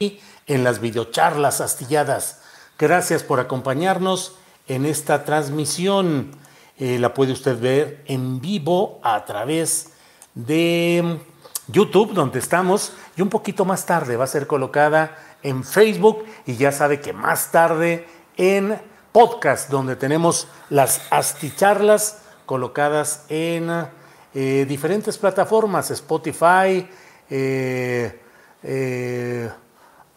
En las videocharlas astilladas. Gracias por acompañarnos en esta transmisión. Eh, la puede usted ver en vivo a través de YouTube, donde estamos, y un poquito más tarde va a ser colocada en Facebook y ya sabe que más tarde en podcast, donde tenemos las asticharlas colocadas en eh, diferentes plataformas, Spotify, eh, eh,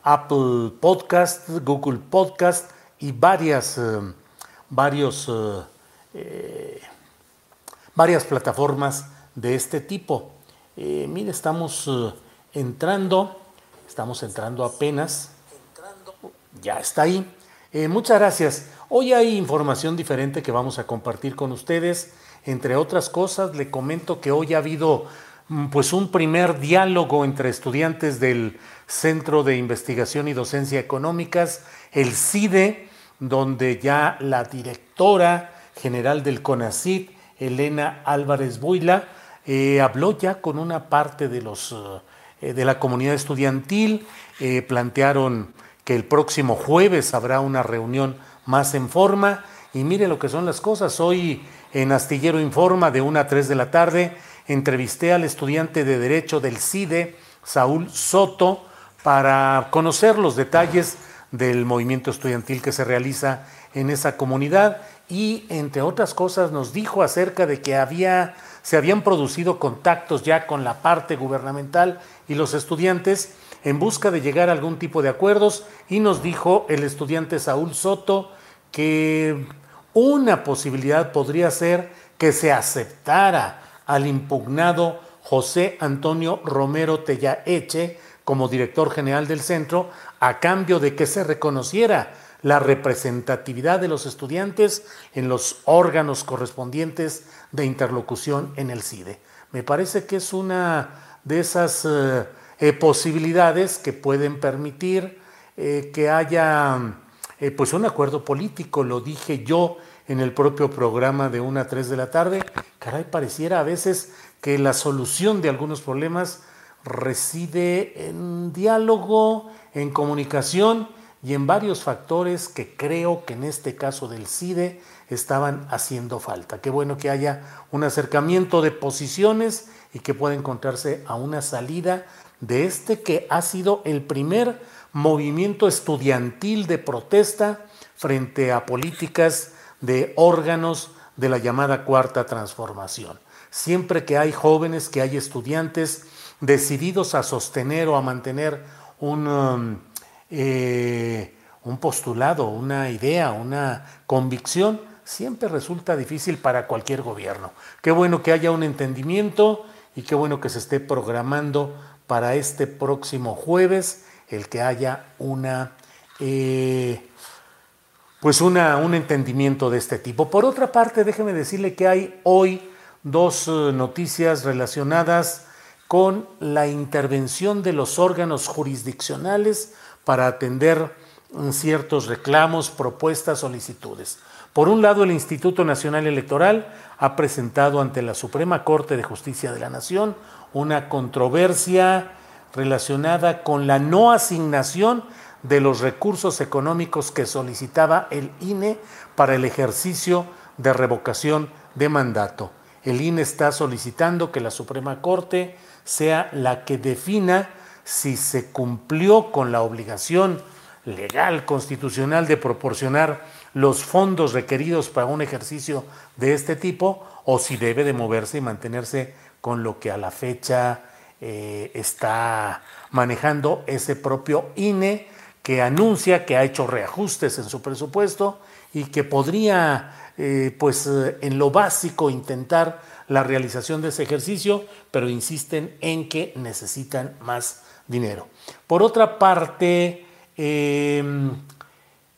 Apple Podcast, Google Podcast y varias, varios, varias plataformas de este tipo. mire, estamos entrando, estamos entrando apenas, ya está ahí. muchas gracias. Hoy hay información diferente que vamos a compartir con ustedes. Entre otras cosas, le comento que hoy ha habido pues un primer diálogo entre estudiantes del Centro de Investigación y Docencia Económicas, el CIDE, donde ya la directora general del CONACID, Elena Álvarez Buila, eh, habló ya con una parte de, los, eh, de la comunidad estudiantil, eh, plantearon que el próximo jueves habrá una reunión más en forma y mire lo que son las cosas. Hoy en Astillero Informa de 1 a 3 de la tarde entrevisté al estudiante de Derecho del CIDE, Saúl Soto, para conocer los detalles del movimiento estudiantil que se realiza en esa comunidad y entre otras cosas nos dijo acerca de que había se habían producido contactos ya con la parte gubernamental y los estudiantes en busca de llegar a algún tipo de acuerdos y nos dijo el estudiante Saúl Soto que una posibilidad podría ser que se aceptara al impugnado José Antonio Romero Tellaeche como director general del centro a cambio de que se reconociera la representatividad de los estudiantes en los órganos correspondientes de interlocución en el CIDE. Me parece que es una de esas eh, eh, posibilidades que pueden permitir eh, que haya pues un acuerdo político, lo dije yo en el propio programa de 1 a 3 de la tarde. Caray, pareciera a veces que la solución de algunos problemas reside en diálogo, en comunicación y en varios factores que creo que en este caso del CIDE estaban haciendo falta. Qué bueno que haya un acercamiento de posiciones y que pueda encontrarse a una salida de este que ha sido el primer movimiento estudiantil de protesta frente a políticas de órganos de la llamada cuarta transformación. Siempre que hay jóvenes, que hay estudiantes decididos a sostener o a mantener un, um, eh, un postulado, una idea, una convicción, siempre resulta difícil para cualquier gobierno. Qué bueno que haya un entendimiento y qué bueno que se esté programando para este próximo jueves el que haya una eh, pues una, un entendimiento de este tipo. Por otra parte, déjeme decirle que hay hoy dos eh, noticias relacionadas con la intervención de los órganos jurisdiccionales para atender mm, ciertos reclamos, propuestas, solicitudes. Por un lado, el Instituto Nacional Electoral ha presentado ante la Suprema Corte de Justicia de la Nación una controversia relacionada con la no asignación de los recursos económicos que solicitaba el INE para el ejercicio de revocación de mandato. El INE está solicitando que la Suprema Corte sea la que defina si se cumplió con la obligación legal, constitucional de proporcionar los fondos requeridos para un ejercicio de este tipo o si debe de moverse y mantenerse con lo que a la fecha eh, está manejando ese propio INE que anuncia que ha hecho reajustes en su presupuesto y que podría, eh, pues eh, en lo básico, intentar la realización de ese ejercicio, pero insisten en que necesitan más dinero. Por otra parte, em,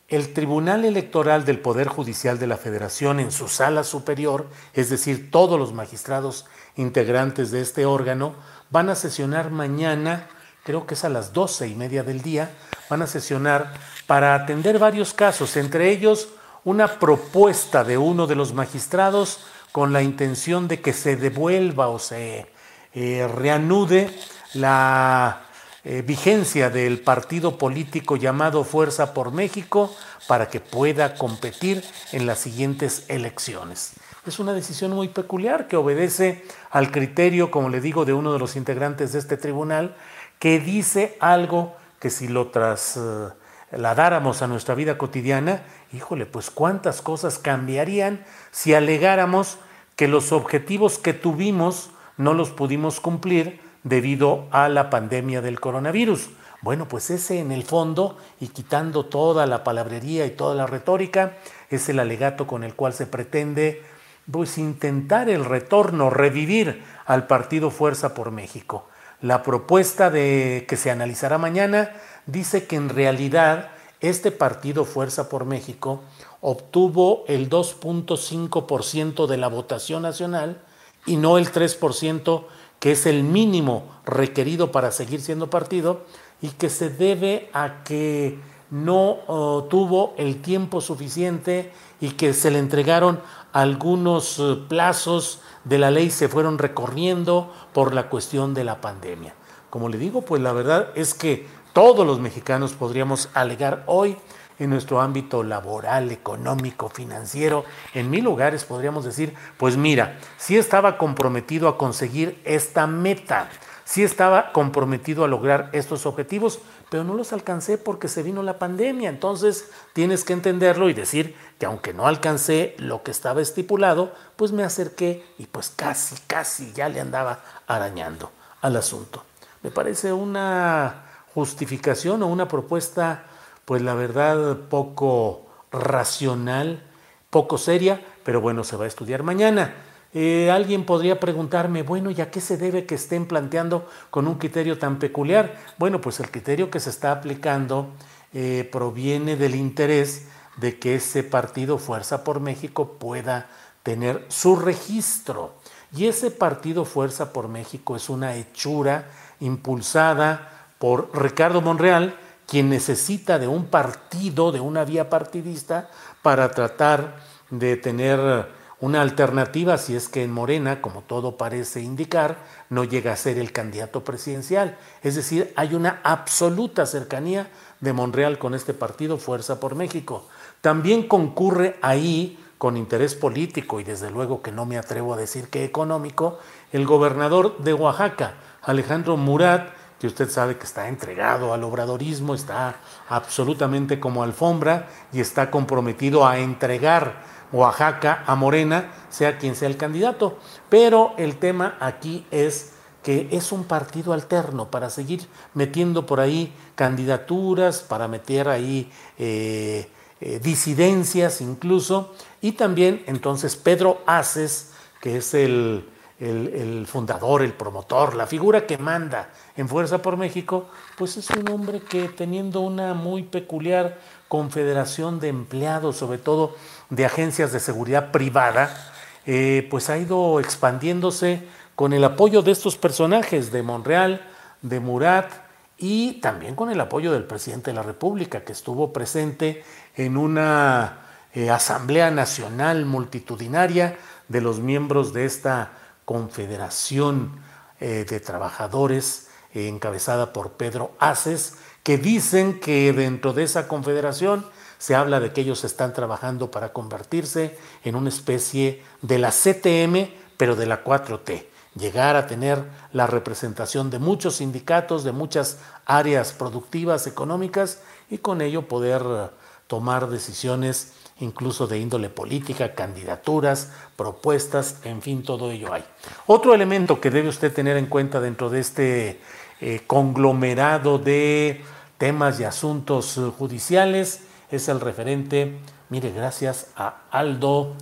el Tribunal Electoral del Poder Judicial de la Federación en su sala superior, es decir, todos los magistrados integrantes de este órgano, van a sesionar mañana, creo que es a las doce y media del día, van a sesionar para atender varios casos, entre ellos una propuesta de uno de los magistrados con la intención de que se devuelva o se eh, reanude la eh, vigencia del partido político llamado Fuerza por México para que pueda competir en las siguientes elecciones. Es una decisión muy peculiar que obedece al criterio, como le digo, de uno de los integrantes de este tribunal, que dice algo que si lo trasladáramos a nuestra vida cotidiana, híjole, pues cuántas cosas cambiarían si alegáramos que los objetivos que tuvimos no los pudimos cumplir debido a la pandemia del coronavirus. Bueno, pues ese en el fondo, y quitando toda la palabrería y toda la retórica, es el alegato con el cual se pretende pues intentar el retorno, revivir al partido Fuerza por México. La propuesta de que se analizará mañana dice que en realidad este partido Fuerza por México obtuvo el 2.5% de la votación nacional y no el 3% que es el mínimo requerido para seguir siendo partido y que se debe a que no oh, tuvo el tiempo suficiente y que se le entregaron algunos eh, plazos de la ley se fueron recorriendo por la cuestión de la pandemia. Como le digo, pues la verdad es que todos los mexicanos podríamos alegar hoy en nuestro ámbito laboral, económico, financiero, en mil lugares podríamos decir, pues mira, sí estaba comprometido a conseguir esta meta, sí estaba comprometido a lograr estos objetivos, pero no los alcancé porque se vino la pandemia. Entonces tienes que entenderlo y decir que aunque no alcancé lo que estaba estipulado, pues me acerqué y pues casi, casi ya le andaba arañando al asunto. Me parece una justificación o una propuesta pues la verdad poco racional, poco seria, pero bueno, se va a estudiar mañana. Eh, alguien podría preguntarme, bueno, ¿y a qué se debe que estén planteando con un criterio tan peculiar? Bueno, pues el criterio que se está aplicando eh, proviene del interés de que ese partido Fuerza por México pueda tener su registro. Y ese partido Fuerza por México es una hechura impulsada por Ricardo Monreal, quien necesita de un partido, de una vía partidista, para tratar de tener una alternativa si es que en Morena, como todo parece indicar, no llega a ser el candidato presidencial. Es decir, hay una absoluta cercanía de Monreal con este partido Fuerza por México. También concurre ahí, con interés político y desde luego que no me atrevo a decir que económico, el gobernador de Oaxaca, Alejandro Murat, que usted sabe que está entregado al obradorismo, está absolutamente como alfombra y está comprometido a entregar Oaxaca a Morena, sea quien sea el candidato. Pero el tema aquí es que es un partido alterno para seguir metiendo por ahí candidaturas, para meter ahí eh, eh, disidencias incluso. Y también entonces Pedro Aces, que es el el, fundador, el promotor, la figura que manda en Fuerza por México, pues es un hombre que teniendo una muy peculiar confederación de empleados, sobre todo de agencias de seguridad privada, eh, pues ha ido expandiéndose con el apoyo de estos personajes, de Monreal, de Murat, y también con el apoyo del presidente de la República, que estuvo presente en una eh, Asamblea Nacional Multitudinaria de los miembros de esta Confederación eh, de Trabajadores encabezada por Pedro Aces, que dicen que dentro de esa confederación se habla de que ellos están trabajando para convertirse en una especie de la CTM, pero de la 4T, llegar a tener la representación de muchos sindicatos, de muchas áreas productivas, económicas, y con ello poder eh, tomar decisiones incluso de índole política, candidaturas, propuestas, en fin, todo ello hay. Otro elemento que debe usted tener en cuenta dentro de este eh, conglomerado de temas y asuntos eh, judiciales es el referente, mire, gracias a Aldo,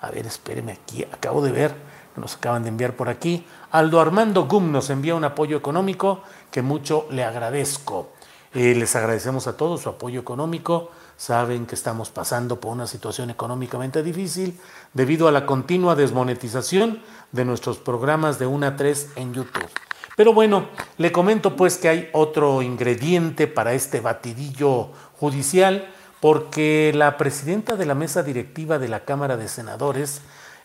a ver, espéreme aquí, acabo de ver, nos acaban de enviar por aquí, Aldo Armando Gum nos envía un apoyo económico que mucho le agradezco. Eh, les agradecemos a todos su apoyo económico. Saben que estamos pasando por una situación económicamente difícil debido a la continua desmonetización de nuestros programas de 1 a 3 en YouTube. Pero bueno, le comento pues que hay otro ingrediente para este batidillo judicial porque la presidenta de la mesa directiva de la Cámara de Senadores,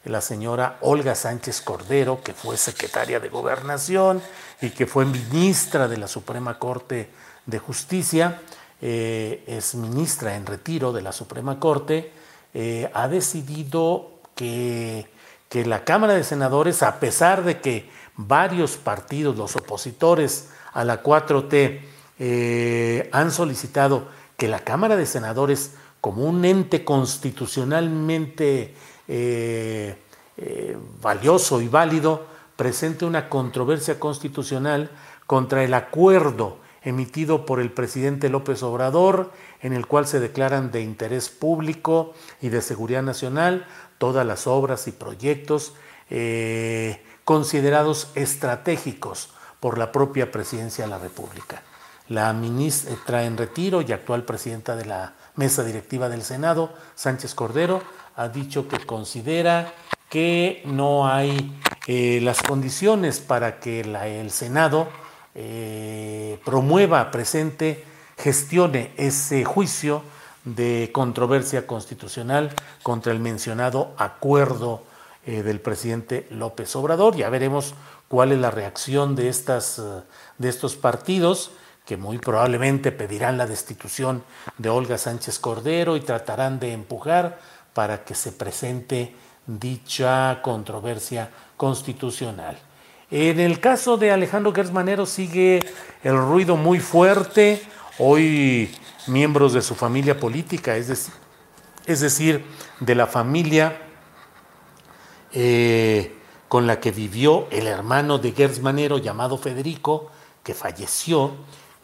la señora Olga Sánchez Cordero, que fue secretaria de Gobernación y que fue ministra de la Suprema Corte de Justicia, eh, es ministra en retiro de la Suprema Corte, eh, ha decidido que, que la Cámara de Senadores, a pesar de que varios partidos, los opositores a la 4T, eh, han solicitado que la Cámara de Senadores, como un ente constitucionalmente eh, eh, valioso y válido, presente una controversia constitucional contra el acuerdo emitido por el presidente López Obrador, en el cual se declaran de interés público y de seguridad nacional todas las obras y proyectos eh, considerados estratégicos por la propia presidencia de la República. La ministra en retiro y actual presidenta de la mesa directiva del Senado, Sánchez Cordero, ha dicho que considera que no hay eh, las condiciones para que el Senado eh, promueva, presente, gestione ese juicio de controversia constitucional contra el mencionado acuerdo eh, del presidente López Obrador. Ya veremos cuál es la reacción de, estas, de estos partidos que muy probablemente pedirán la destitución de Olga Sánchez Cordero y tratarán de empujar para que se presente dicha controversia constitucional. En el caso de Alejandro Gersmanero sigue el ruido muy fuerte. Hoy miembros de su familia política, es decir, es decir de la familia eh, con la que vivió el hermano de Gersmanero llamado Federico, que falleció,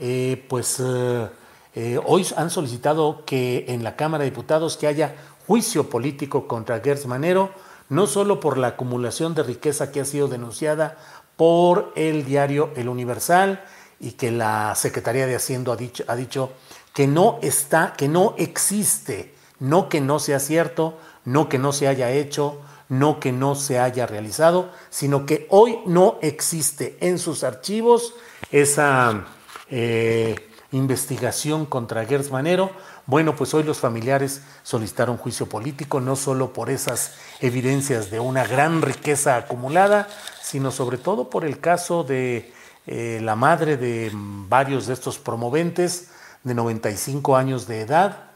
eh, pues eh, eh, hoy han solicitado que en la Cámara de Diputados que haya juicio político contra Gers Manero, no solo por la acumulación de riqueza que ha sido denunciada por el diario El Universal y que la Secretaría de Hacienda ha dicho, ha dicho que no está, que no existe, no que no sea cierto, no que no se haya hecho, no que no se haya realizado, sino que hoy no existe en sus archivos esa eh, investigación contra Gers Manero. Bueno, pues hoy los familiares solicitaron juicio político, no solo por esas evidencias de una gran riqueza acumulada, sino sobre todo por el caso de eh, la madre de varios de estos promoventes de 95 años de edad,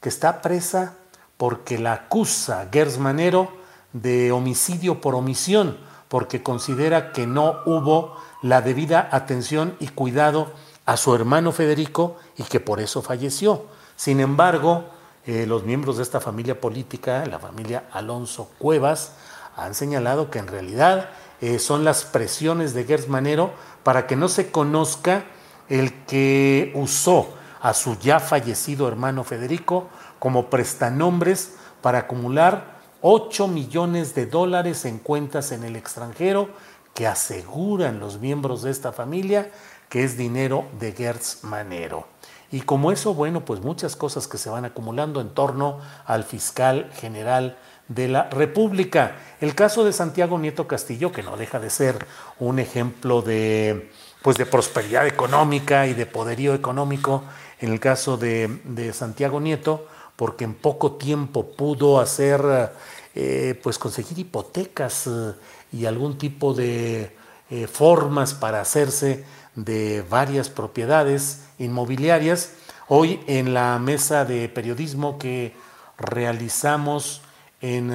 que está presa porque la acusa Gers Manero de homicidio por omisión, porque considera que no hubo la debida atención y cuidado a su hermano Federico y que por eso falleció. Sin embargo, eh, los miembros de esta familia política, la familia Alonso Cuevas, han señalado que en realidad eh, son las presiones de Gers Manero para que no se conozca el que usó a su ya fallecido hermano Federico como prestanombres para acumular 8 millones de dólares en cuentas en el extranjero que aseguran los miembros de esta familia que es dinero de Gertz Manero. Y como eso, bueno, pues muchas cosas que se van acumulando en torno al fiscal general de la República. El caso de Santiago Nieto Castillo, que no deja de ser un ejemplo de, pues de prosperidad económica y de poderío económico, en el caso de, de Santiago Nieto, porque en poco tiempo pudo hacer, eh, pues conseguir hipotecas eh, y algún tipo de eh, formas para hacerse de varias propiedades inmobiliarias. Hoy en la mesa de periodismo que realizamos en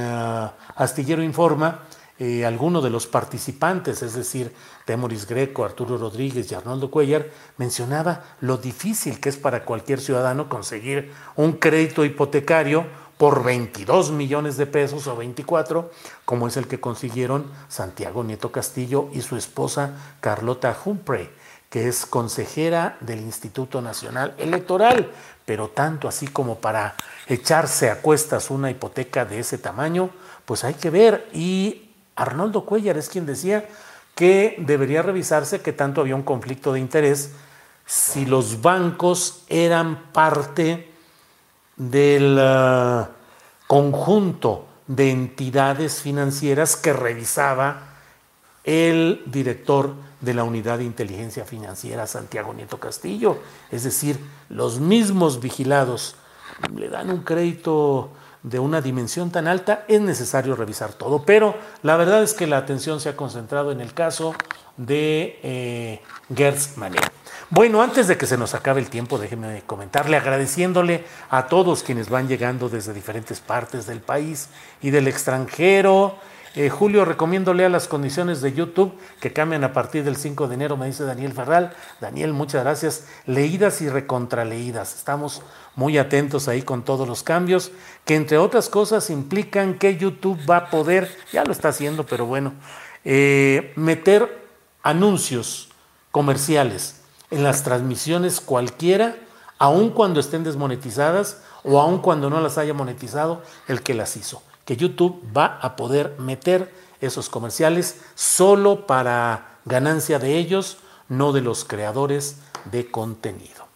Astillero Informa, eh, alguno de los participantes, es decir, Temoris Greco, Arturo Rodríguez y Arnoldo Cuellar, mencionaba lo difícil que es para cualquier ciudadano conseguir un crédito hipotecario por 22 millones de pesos o 24, como es el que consiguieron Santiago Nieto Castillo y su esposa Carlota Humphrey, que es consejera del Instituto Nacional Electoral, pero tanto así como para echarse a cuestas una hipoteca de ese tamaño, pues hay que ver. Y Arnoldo Cuellar es quien decía que debería revisarse que tanto había un conflicto de interés si los bancos eran parte del uh, conjunto de entidades financieras que revisaba el director de la Unidad de Inteligencia Financiera, Santiago Nieto Castillo. Es decir, los mismos vigilados le dan un crédito de una dimensión tan alta, es necesario revisar todo. Pero la verdad es que la atención se ha concentrado en el caso de eh, Gertz. Bueno, antes de que se nos acabe el tiempo, déjenme comentarle, agradeciéndole a todos quienes van llegando desde diferentes partes del país y del extranjero. Eh, Julio, recomiendo lea las condiciones de YouTube que cambian a partir del 5 de enero, me dice Daniel Ferral. Daniel, muchas gracias. Leídas y recontraleídas. Estamos muy atentos ahí con todos los cambios, que entre otras cosas implican que YouTube va a poder, ya lo está haciendo, pero bueno, eh, meter anuncios comerciales en las transmisiones cualquiera, aun cuando estén desmonetizadas o aun cuando no las haya monetizado el que las hizo. Que YouTube va a poder meter esos comerciales solo para ganancia de ellos, no de los creadores de contenido.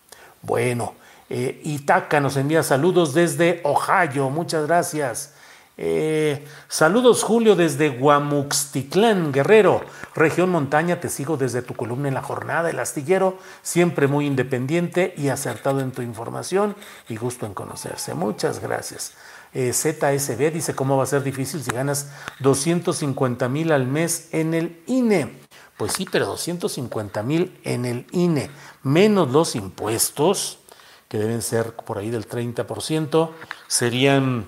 Bueno, eh, Itaca nos envía saludos desde Ohio, muchas gracias. Eh, saludos Julio desde Guamuxtitlán, Guerrero, región montaña, te sigo desde tu columna en la jornada, el astillero, siempre muy independiente y acertado en tu información y gusto en conocerse. Muchas gracias. Eh, ZSB dice cómo va a ser difícil si ganas 250 mil al mes en el INE. Pues sí, pero 250 mil en el INE, menos los impuestos que deben ser por ahí del 30%, serían...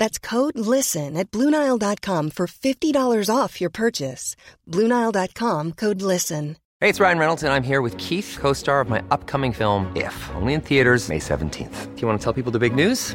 That's code LISTEN at Bluenile.com for $50 off your purchase. Bluenile.com code LISTEN. Hey, it's Ryan Reynolds, and I'm here with Keith, co star of my upcoming film, If, only in theaters, May 17th. Do you want to tell people the big news?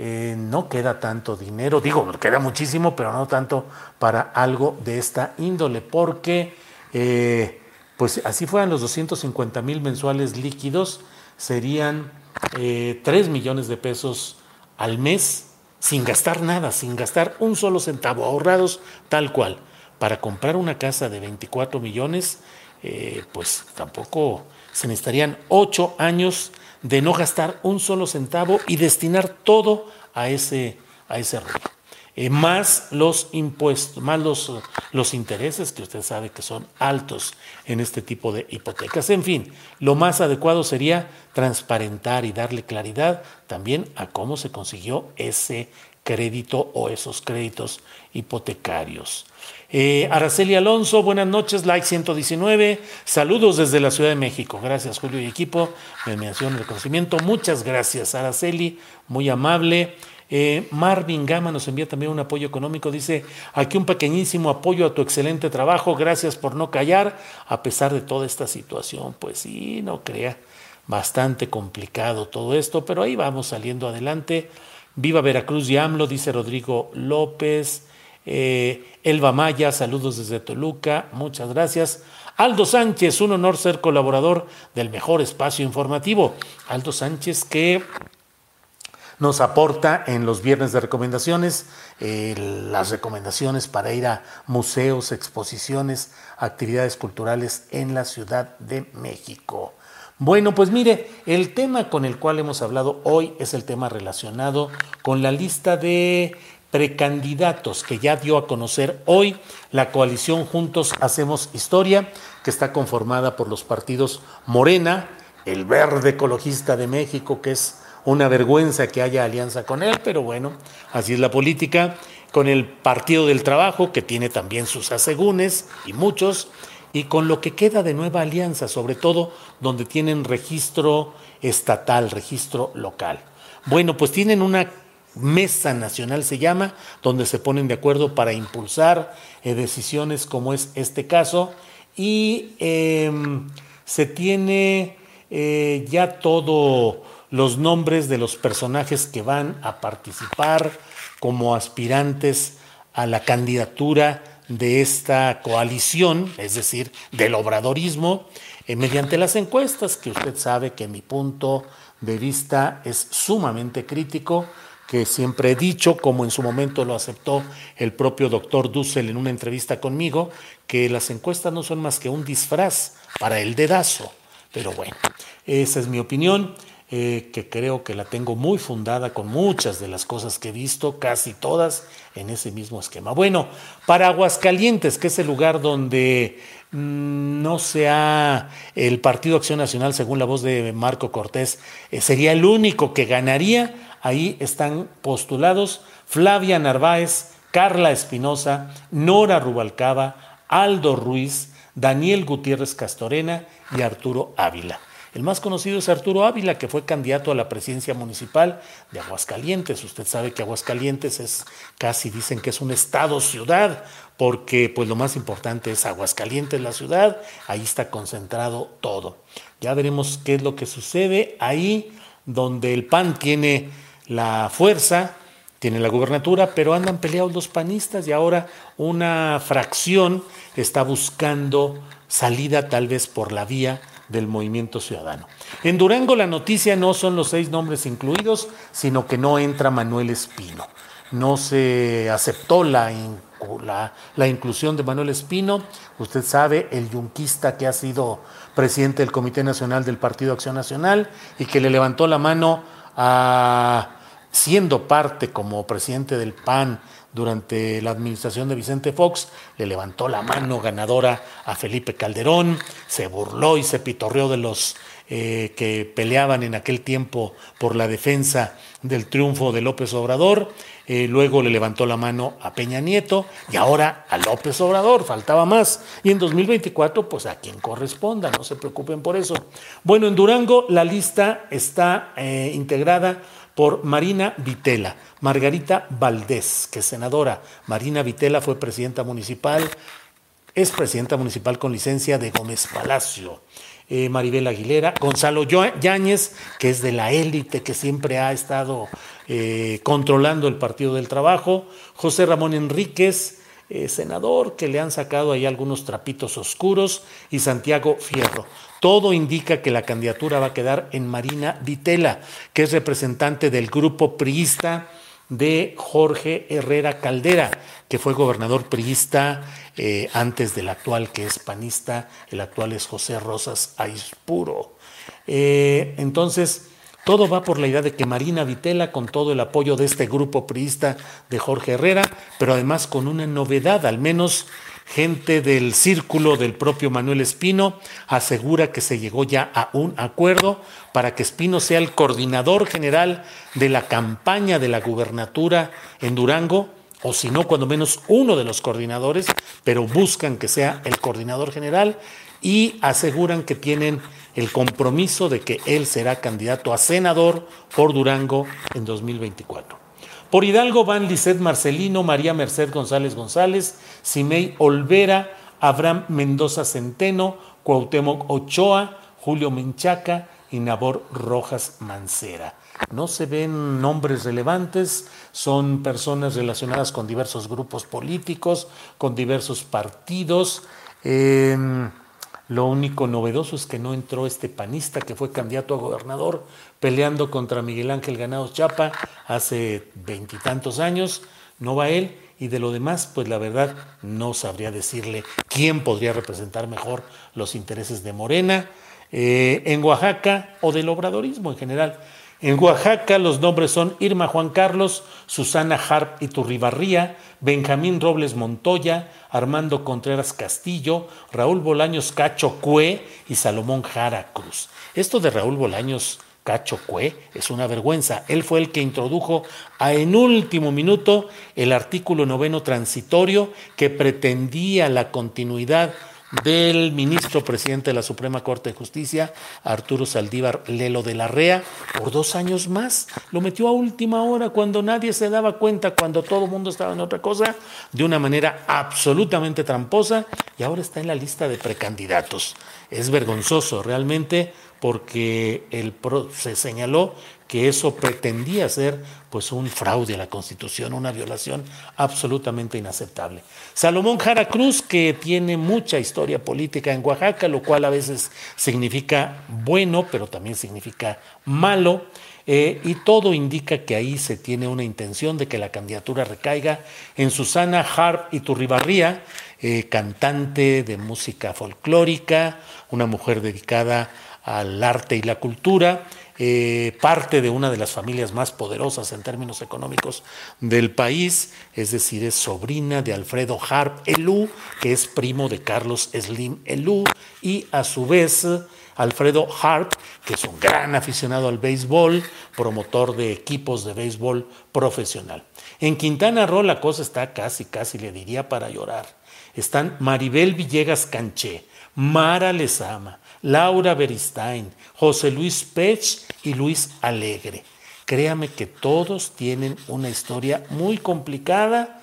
Eh, no queda tanto dinero, digo, queda muchísimo, pero no tanto para algo de esta índole, porque eh, pues así fueran los 250 mil mensuales líquidos, serían 3 eh, millones de pesos al mes sin gastar nada, sin gastar un solo centavo, ahorrados tal cual. Para comprar una casa de 24 millones, pues tampoco se necesitarían 8 años de no gastar un solo centavo y destinar todo a ese, a ese eh, más los impuestos, más los, los intereses que usted sabe que son altos en este tipo de hipotecas. En fin, lo más adecuado sería transparentar y darle claridad también a cómo se consiguió ese crédito o esos créditos hipotecarios. Eh, Araceli Alonso, buenas noches, like 119, saludos desde la Ciudad de México. Gracias Julio y equipo, mediación y reconocimiento. Muchas gracias Araceli, muy amable. Eh, Marvin Gama nos envía también un apoyo económico. Dice, aquí un pequeñísimo apoyo a tu excelente trabajo. Gracias por no callar a pesar de toda esta situación. Pues sí, no crea. Bastante complicado todo esto, pero ahí vamos saliendo adelante. Viva Veracruz y AMLO, dice Rodrigo López. Eh, Elba Maya, saludos desde Toluca. Muchas gracias. Aldo Sánchez, un honor ser colaborador del mejor espacio informativo. Aldo Sánchez que nos aporta en los viernes de recomendaciones eh, las recomendaciones para ir a museos, exposiciones, actividades culturales en la Ciudad de México. Bueno, pues mire, el tema con el cual hemos hablado hoy es el tema relacionado con la lista de precandidatos que ya dio a conocer hoy la coalición Juntos Hacemos Historia, que está conformada por los partidos Morena, el Verde Ecologista de México, que es una vergüenza que haya alianza con él, pero bueno, así es la política, con el Partido del Trabajo, que tiene también sus asegúnes y muchos, y con lo que queda de nueva alianza, sobre todo donde tienen registro estatal, registro local. Bueno, pues tienen una mesa nacional se llama, donde se ponen de acuerdo para impulsar eh, decisiones como es este caso y em, se tiene eh, ya todos los nombres de los personajes que van a participar como aspirantes a la candidatura de esta coalición, es decir, del obradorismo, eh, mediante las encuestas, que usted sabe que mi punto de vista es sumamente crítico, que siempre he dicho, como en su momento lo aceptó el propio doctor Dussel en una entrevista conmigo, que las encuestas no son más que un disfraz para el dedazo. Pero bueno, esa es mi opinión. Eh, que creo que la tengo muy fundada con muchas de las cosas que he visto, casi todas en ese mismo esquema. Bueno, para Aguascalientes, que es el lugar donde mm, no sea el Partido Acción Nacional, según la voz de Marco Cortés, eh, sería el único que ganaría Ahí están postulados Flavia Narváez, Carla Espinosa, Nora Rubalcaba, Aldo Ruiz, Daniel Gutiérrez Castorena y Arturo Ávila. El más conocido es Arturo Ávila, que fue candidato a la presidencia municipal de Aguascalientes. Usted sabe que Aguascalientes es casi dicen que es un estado ciudad, porque pues lo más importante es Aguascalientes la ciudad, ahí está concentrado todo. Ya veremos qué es lo que sucede ahí donde el PAN tiene la fuerza, tiene la gubernatura, pero andan peleados los panistas y ahora una fracción está buscando salida tal vez por la vía del movimiento ciudadano. En Durango la noticia no son los seis nombres incluidos, sino que no entra Manuel Espino. No se aceptó la, la, inclusión de Manuel Espino. Usted sabe, el yunquista que ha sido presidente del Comité Nacional del Partido Acción Nacional y que le levantó la mano siendo parte como presidente del PAN durante la administración de Vicente Fox, le levantó la mano ganadora a Felipe Calderón, se burló y se pitorreó de los eh, que peleaban en aquel tiempo por la defensa del triunfo de López Obrador, eh, luego le levantó la mano a Peña Nieto y ahora a López Obrador, faltaba más. Y en 2024, pues a quien corresponda, no se preocupen por eso. Bueno, en Durango la lista está eh, integrada por Marina Vitela, Margarita Valdés, que es senadora. Marina Vitela fue presidenta municipal, es presidenta municipal con licencia de Gómez Palacio. Eh, Maribel Aguilera, Gonzalo Yáñez, que es de la élite que siempre ha estado eh, controlando el Partido del Trabajo, José Ramón Enríquez, eh, senador, que le han sacado ahí algunos trapitos oscuros, y Santiago Fierro. Todo indica que la candidatura va a quedar en Marina Vitela, que es representante del grupo priista de Jorge Herrera Caldera, que fue gobernador priista eh, antes del actual, que es panista, el actual es José Rosas Aispuro. Eh, entonces, todo va por la idea de que Marina Vitela, con todo el apoyo de este grupo priista de Jorge Herrera, pero además con una novedad, al menos gente del círculo del propio Manuel Espino asegura que se llegó ya a un acuerdo para que Espino sea el coordinador general de la campaña de la gubernatura en Durango, o si no, cuando menos uno de los coordinadores, pero buscan que sea el coordinador general y aseguran que tienen el compromiso de que él será candidato a senador por Durango en 2024. Por Hidalgo van Lisset Marcelino, María Merced González González, Simei Olvera, Abraham Mendoza Centeno, Cuauhtémoc Ochoa, Julio Menchaca y Nabor Rojas Mancera. No se ven nombres relevantes, son personas relacionadas con diversos grupos políticos, con diversos partidos. Eh, lo único novedoso es que no entró este panista que fue candidato a gobernador peleando contra Miguel Ángel Ganados Chapa hace veintitantos años. No va él y de lo demás, pues la verdad no sabría decirle quién podría representar mejor los intereses de Morena eh, en Oaxaca o del obradorismo en general. En Oaxaca los nombres son Irma Juan Carlos, Susana Harp Iturribarría, Benjamín Robles Montoya, Armando Contreras Castillo, Raúl Bolaños Cacho Cue y Salomón Jara Cruz. Esto de Raúl Bolaños Cacho Cue es una vergüenza. Él fue el que introdujo a en último minuto el artículo noveno transitorio que pretendía la continuidad del ministro presidente de la Suprema Corte de Justicia, Arturo Saldívar Lelo de la Rea, por dos años más. Lo metió a última hora cuando nadie se daba cuenta, cuando todo el mundo estaba en otra cosa, de una manera absolutamente tramposa, y ahora está en la lista de precandidatos. Es vergonzoso realmente porque el se señaló que eso pretendía ser pues un fraude a la Constitución, una violación absolutamente inaceptable. Salomón Jara Cruz, que tiene mucha historia política en Oaxaca, lo cual a veces significa bueno, pero también significa malo, eh, y todo indica que ahí se tiene una intención de que la candidatura recaiga en Susana Harp y Turribarría, eh, cantante de música folclórica, una mujer dedicada al arte y la cultura, eh, parte de una de las familias más poderosas en términos económicos del país, es decir, es sobrina de Alfredo Harp Elú, que es primo de Carlos Slim Elú, y a su vez Alfredo Harp, que es un gran aficionado al béisbol, promotor de equipos de béisbol profesional. En Quintana Roo la cosa está casi, casi le diría para llorar. Están Maribel Villegas Canché, Mara Lezama, Laura Beristain, José Luis Pech y Luis Alegre. Créame que todos tienen una historia muy complicada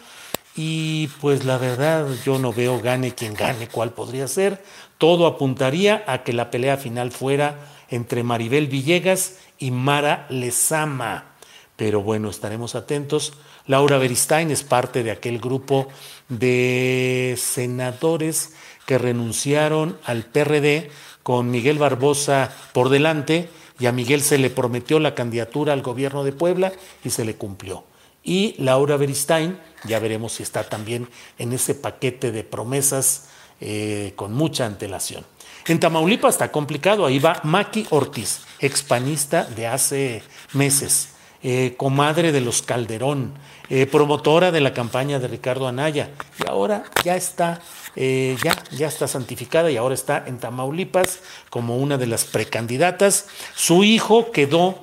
y pues la verdad yo no veo gane quien gane cuál podría ser. Todo apuntaría a que la pelea final fuera entre Maribel Villegas y Mara Lezama. Pero bueno, estaremos atentos. Laura Beristain es parte de aquel grupo de senadores que renunciaron al PRD con Miguel Barbosa por delante y a Miguel se le prometió la candidatura al gobierno de Puebla y se le cumplió. Y Laura Beristain, ya veremos si está también en ese paquete de promesas eh, con mucha antelación. En Tamaulipas está complicado, ahí va Maki Ortiz, expanista de hace meses, eh, comadre de los Calderón, eh, promotora de la campaña de Ricardo Anaya, y ahora ya está eh, ya, ya está santificada y ahora está en Tamaulipas como una de las precandidatas. Su hijo quedó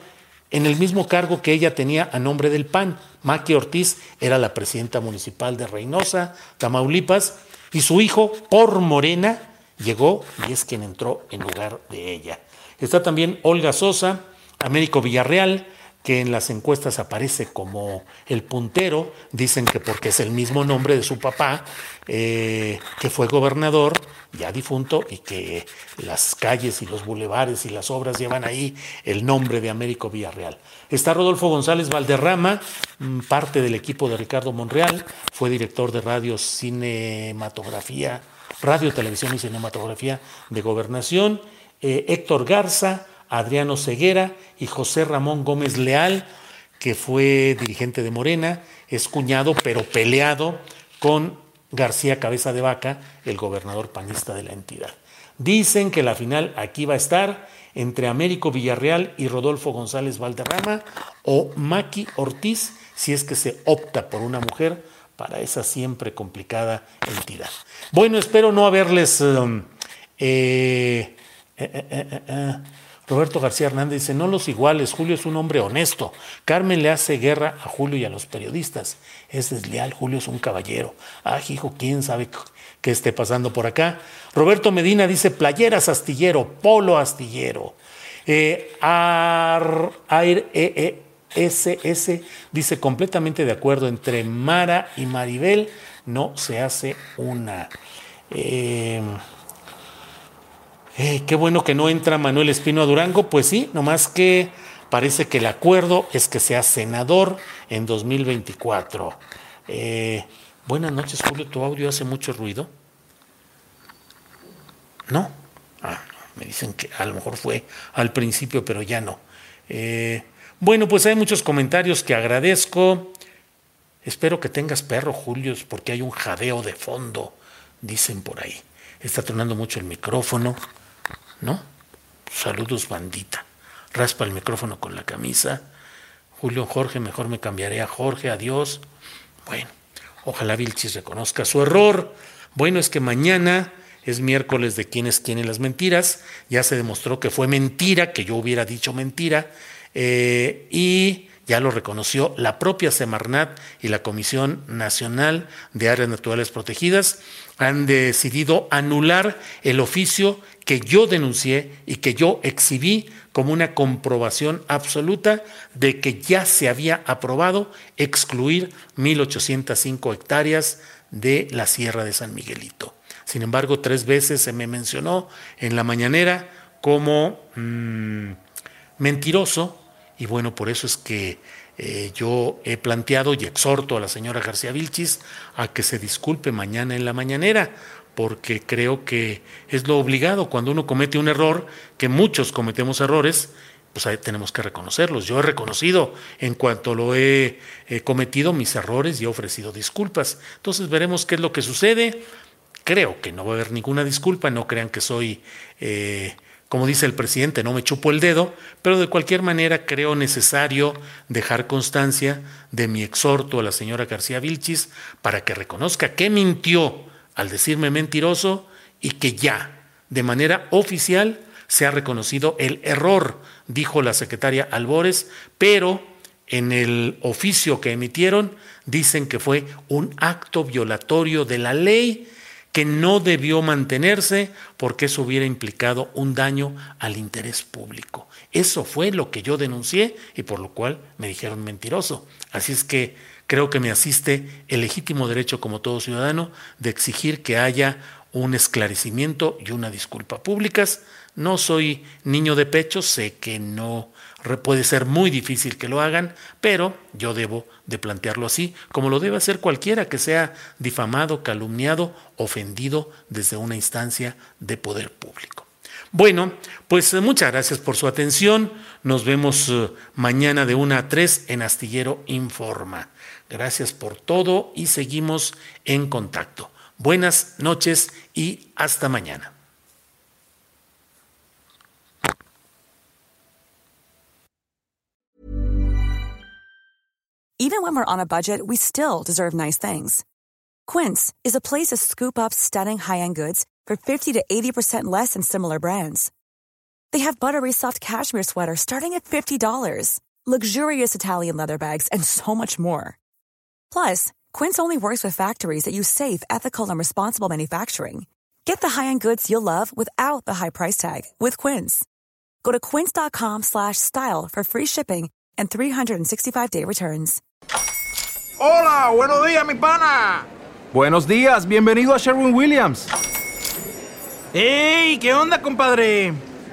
en el mismo cargo que ella tenía a nombre del PAN. Maki Ortiz era la presidenta municipal de Reynosa, Tamaulipas, y su hijo, por Morena, llegó y es quien entró en lugar de ella. Está también Olga Sosa, Américo Villarreal, que en las encuestas aparece como el puntero, dicen que porque es el mismo nombre de su papá, eh, que fue gobernador, ya difunto, y que las calles y los bulevares y las obras llevan ahí el nombre de Américo Villarreal. Está Rodolfo González Valderrama, mm, parte del equipo de Ricardo Monreal, fue director de radio, cinematografía, radio, televisión y cinematografía de gobernación. Eh, Héctor Garza, Adriano Ceguera y José Ramón Gómez Leal, que fue dirigente de Morena, es cuñado pero peleado con García Cabeza de Vaca, el gobernador panista de la entidad. Dicen que la final aquí va a estar entre Américo Villarreal y Rodolfo González Valderrama o Maki Ortiz, si es que se opta por una mujer para esa siempre complicada entidad. Bueno, espero no haberles... Um, eh, eh, eh, Roberto García Hernández dice, no los iguales, Julio es un hombre honesto. Carmen le hace guerra a Julio y a los periodistas. Es desleal, Julio es un caballero. Ah, hijo, quién sabe qué esté pasando por acá. Roberto Medina dice, playeras astillero, polo astillero. Eh, ar, air, eh, eh, SS dice completamente de acuerdo entre Mara y Maribel, no se hace una. Eh, eh, qué bueno que no entra Manuel Espino a Durango, pues sí, nomás que parece que el acuerdo es que sea senador en 2024. Eh, buenas noches, Julio, tu audio hace mucho ruido. ¿No? Ah, me dicen que a lo mejor fue al principio, pero ya no. Eh, bueno, pues hay muchos comentarios que agradezco. Espero que tengas perro, Julio, porque hay un jadeo de fondo, dicen por ahí. Está tronando mucho el micrófono, ¿no? Saludos, bandita. Raspa el micrófono con la camisa. Julio, Jorge, mejor me cambiaré a Jorge, adiós. Bueno, ojalá Vilchis reconozca su error. Bueno, es que mañana es miércoles de quienes tienen las mentiras. Ya se demostró que fue mentira, que yo hubiera dicho mentira. Eh, y ya lo reconoció la propia Semarnat y la Comisión Nacional de Áreas Naturales Protegidas. Han decidido anular el oficio que yo denuncié y que yo exhibí como una comprobación absoluta de que ya se había aprobado excluir 1.805 hectáreas de la Sierra de San Miguelito. Sin embargo, tres veces se me mencionó en la mañanera como mm, mentiroso y bueno, por eso es que eh, yo he planteado y exhorto a la señora García Vilchis a que se disculpe mañana en la mañanera, porque creo que es lo obligado cuando uno comete un error, que muchos cometemos errores, pues ahí tenemos que reconocerlos. Yo he reconocido en cuanto lo he, cometido mis errores y he ofrecido disculpas. Entonces veremos qué es lo que sucede. Creo que no va a haber ninguna disculpa, no crean que soy, eh, como dice el presidente, no me chupo el dedo, pero de cualquier manera creo necesario dejar constancia de mi exhorto a la señora García Vilchis para que reconozca que mintió al decirme mentiroso y que ya, de manera oficial, se ha reconocido el error, dijo la secretaria Albores, pero en el oficio que emitieron dicen que fue un acto violatorio de la ley que no debió mantenerse porque eso hubiera implicado un daño al interés público. Eso fue lo que yo denuncié y por lo cual me dijeron mentiroso. Así es que creo que me asiste el legítimo derecho como todo ciudadano de exigir que haya un esclarecimiento y una disculpa públicas. No soy niño de pecho, sé que no puede ser muy difícil que lo hagan, pero yo debo de plantearlo así, como lo debe hacer cualquiera que sea difamado, calumniado, ofendido desde una instancia de poder público. Bueno, pues eh, muchas gracias por su atención. Nos vemos eh, mañana de 1 a 3 en Astillero Informa. Gracias por todo y seguimos en contacto. Buenas noches y hasta mañana. Even when we're on a budget, we still deserve nice things. Quince is a place to scoop up stunning high-end goods for 50 to 80% less than similar brands. They have buttery soft cashmere sweaters starting at $50, luxurious Italian leather bags, and so much more. Plus, Quince only works with factories that use safe, ethical, and responsible manufacturing. Get the high-end goods you'll love without the high price tag with Quince. Go to quince.com/style for free shipping and 365-day returns. Hola, buenos días, mi pana. Buenos días, bienvenido a Sherwin Williams. ¡Ey! ¿Qué onda, compadre?